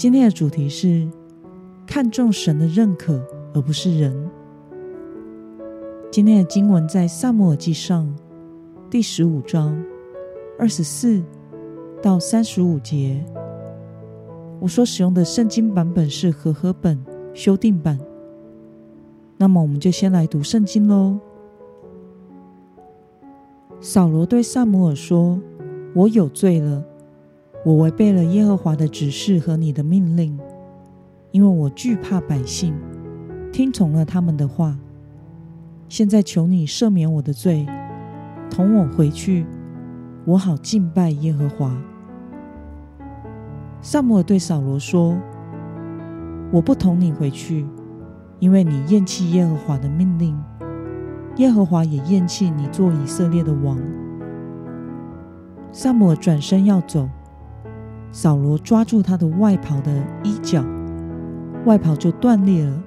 今天的主题是看重神的认可，而不是人。今天的经文在撒母耳记上第十五章二十四到三十五节。我所使用的圣经版本是和合本修订版。那么，我们就先来读圣经喽。扫罗对撒母耳说：“我有罪了。”我违背了耶和华的指示和你的命令，因为我惧怕百姓，听从了他们的话。现在求你赦免我的罪，同我回去，我好敬拜耶和华。撒母耳对扫罗说：“我不同你回去，因为你厌弃耶和华的命令，耶和华也厌弃你做以色列的王。”撒母耳转身要走。扫罗抓住他的外袍的衣角，外袍就断裂了。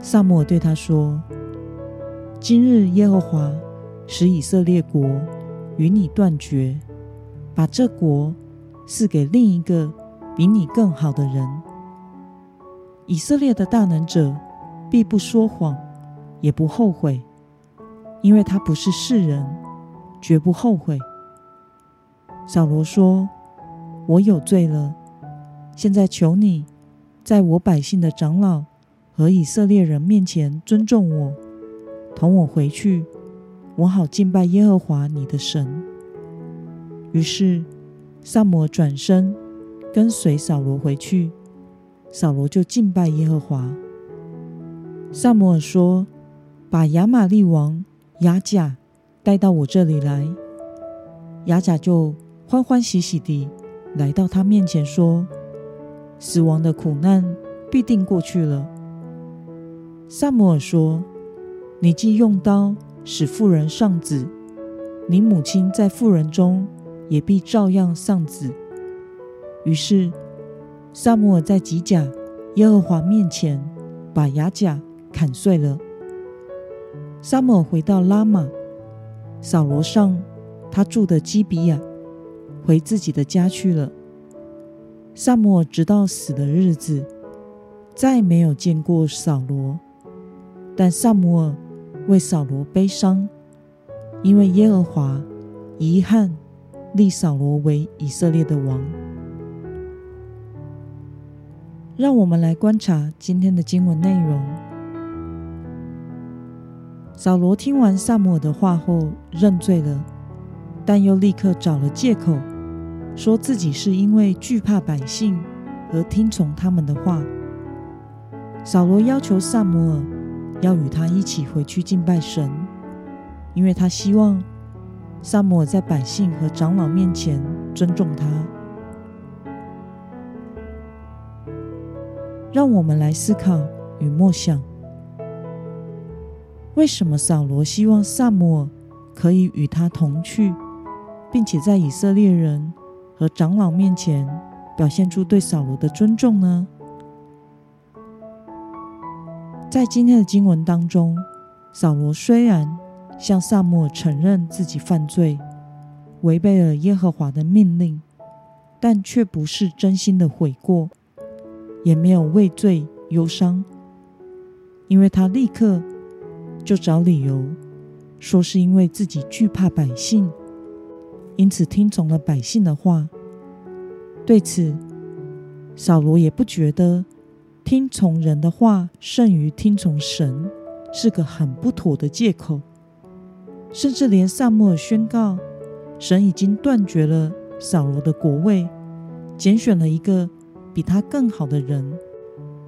撒母耳对他说：“今日耶和华使以色列国与你断绝，把这国赐给另一个比你更好的人。以色列的大能者必不说谎，也不后悔，因为他不是世人，绝不后悔。”扫罗说。我有罪了，现在求你，在我百姓的长老和以色列人面前尊重我，同我回去，我好敬拜耶和华你的神。于是撒母耳转身跟随扫罗回去，扫罗就敬拜耶和华。撒母耳说：“把亚玛力王亚甲带到我这里来。”亚甲就欢欢喜喜地。来到他面前说：“死亡的苦难必定过去了。”撒母耳说：“你既用刀使妇人丧子，你母亲在妇人中也必照样丧子。”于是撒母耳在吉甲耶和华面前把亚甲砍碎了。撒母耳回到拉玛，扫罗上他住的基比亚。回自己的家去了。撒母耳直到死的日子，再没有见过扫罗。但撒母耳为扫罗悲伤，因为耶和华遗憾立扫罗为以色列的王。让我们来观察今天的经文内容。扫罗听完撒母耳的话后认罪了，但又立刻找了借口。说自己是因为惧怕百姓而听从他们的话。扫罗要求撒母耳要与他一起回去敬拜神，因为他希望撒母耳在百姓和长老面前尊重他。让我们来思考与默想：为什么扫罗希望撒母耳可以与他同去，并且在以色列人和长老面前表现出对扫罗的尊重呢？在今天的经文当中，扫罗虽然向撒母耳承认自己犯罪，违背了耶和华的命令，但却不是真心的悔过，也没有畏罪忧伤，因为他立刻就找理由说是因为自己惧怕百姓。因此，听从了百姓的话。对此，扫罗也不觉得听从人的话胜于听从神是个很不妥的借口。甚至连撒母耳宣告神已经断绝了扫罗的国位，拣选了一个比他更好的人，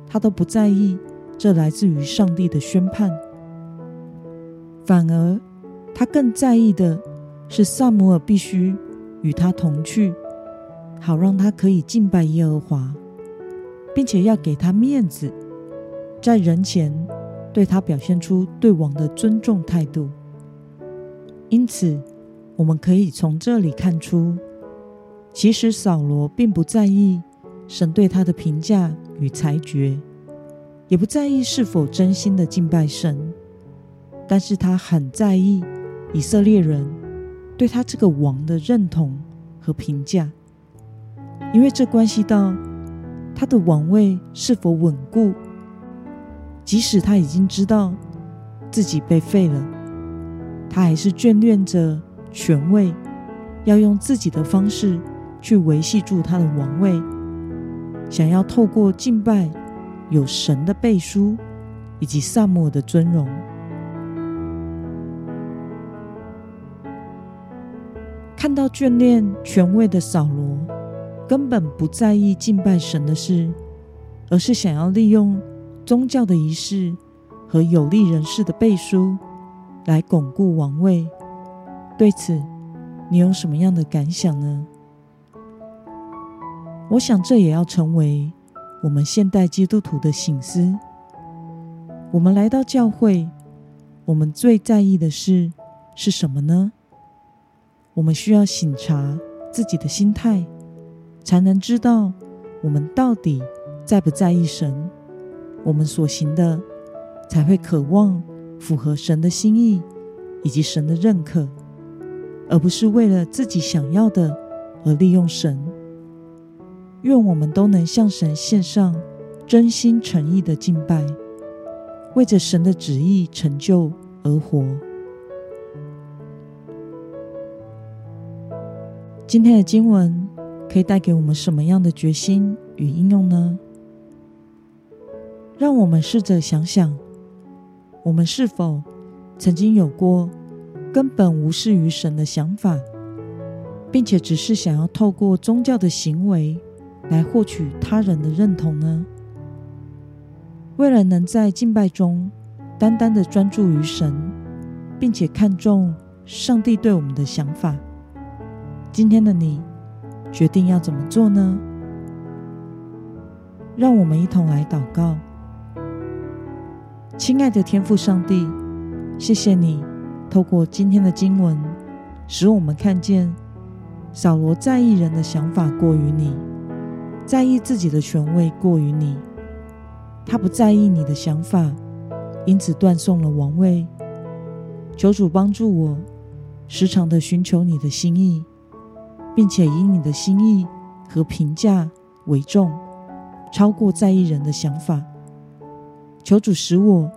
他都不在意这来自于上帝的宣判。反而，他更在意的。是撒母耳必须与他同去，好让他可以敬拜耶和华，并且要给他面子，在人前对他表现出对王的尊重态度。因此，我们可以从这里看出，其实扫罗并不在意神对他的评价与裁决，也不在意是否真心的敬拜神，但是他很在意以色列人对他这个王的认同和评价，因为这关系到他的王位是否稳固。即使他已经知道自己被废了，他还是眷恋着权位，要用自己的方式去维系住他的王位，想要透过敬拜有神的背书以及撒母耳的尊荣。看到眷恋权位的扫罗，根本不在意敬拜神的事，而是想要利用宗教的仪式和有利人士的背书来巩固王位。对此，你有什么样的感想呢？我想这也要成为我们现代基督徒的醒思。我们来到教会，我们最在意的事是什么呢？我们需要醒察自己的心态，才能知道我们到底在不在意神。我们所行的才会渴望符合神的心意以及神的认可，而不是为了自己想要的而利用神。愿我们都能向神献上真心诚意的敬拜，为着神的旨意成就而活。今天的经文可以带给我们什么样的决心与应用呢？让我们试着想想，我们是否曾经有过根本无视于神的想法，并且只是想要透过宗教的行为来获取他人的认同呢？为了能在敬拜中单单的专注于神，并且看重上帝对我们的想法。今天的你决定要怎么做呢？让我们一同来祷告。亲爱的天父上帝，谢谢你透过今天的经文，使我们看见扫罗在意人的想法过于你，在意自己的权位过于你，他不在意你的想法，因此断送了王位。求主帮助我，时常的寻求你的心意。并且以你的心意和评价为重，超过在意人的想法。求主使我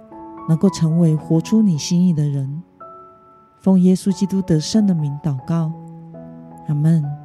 能够成为活出你心意的人。奉耶稣基督得胜的名祷告，阿门。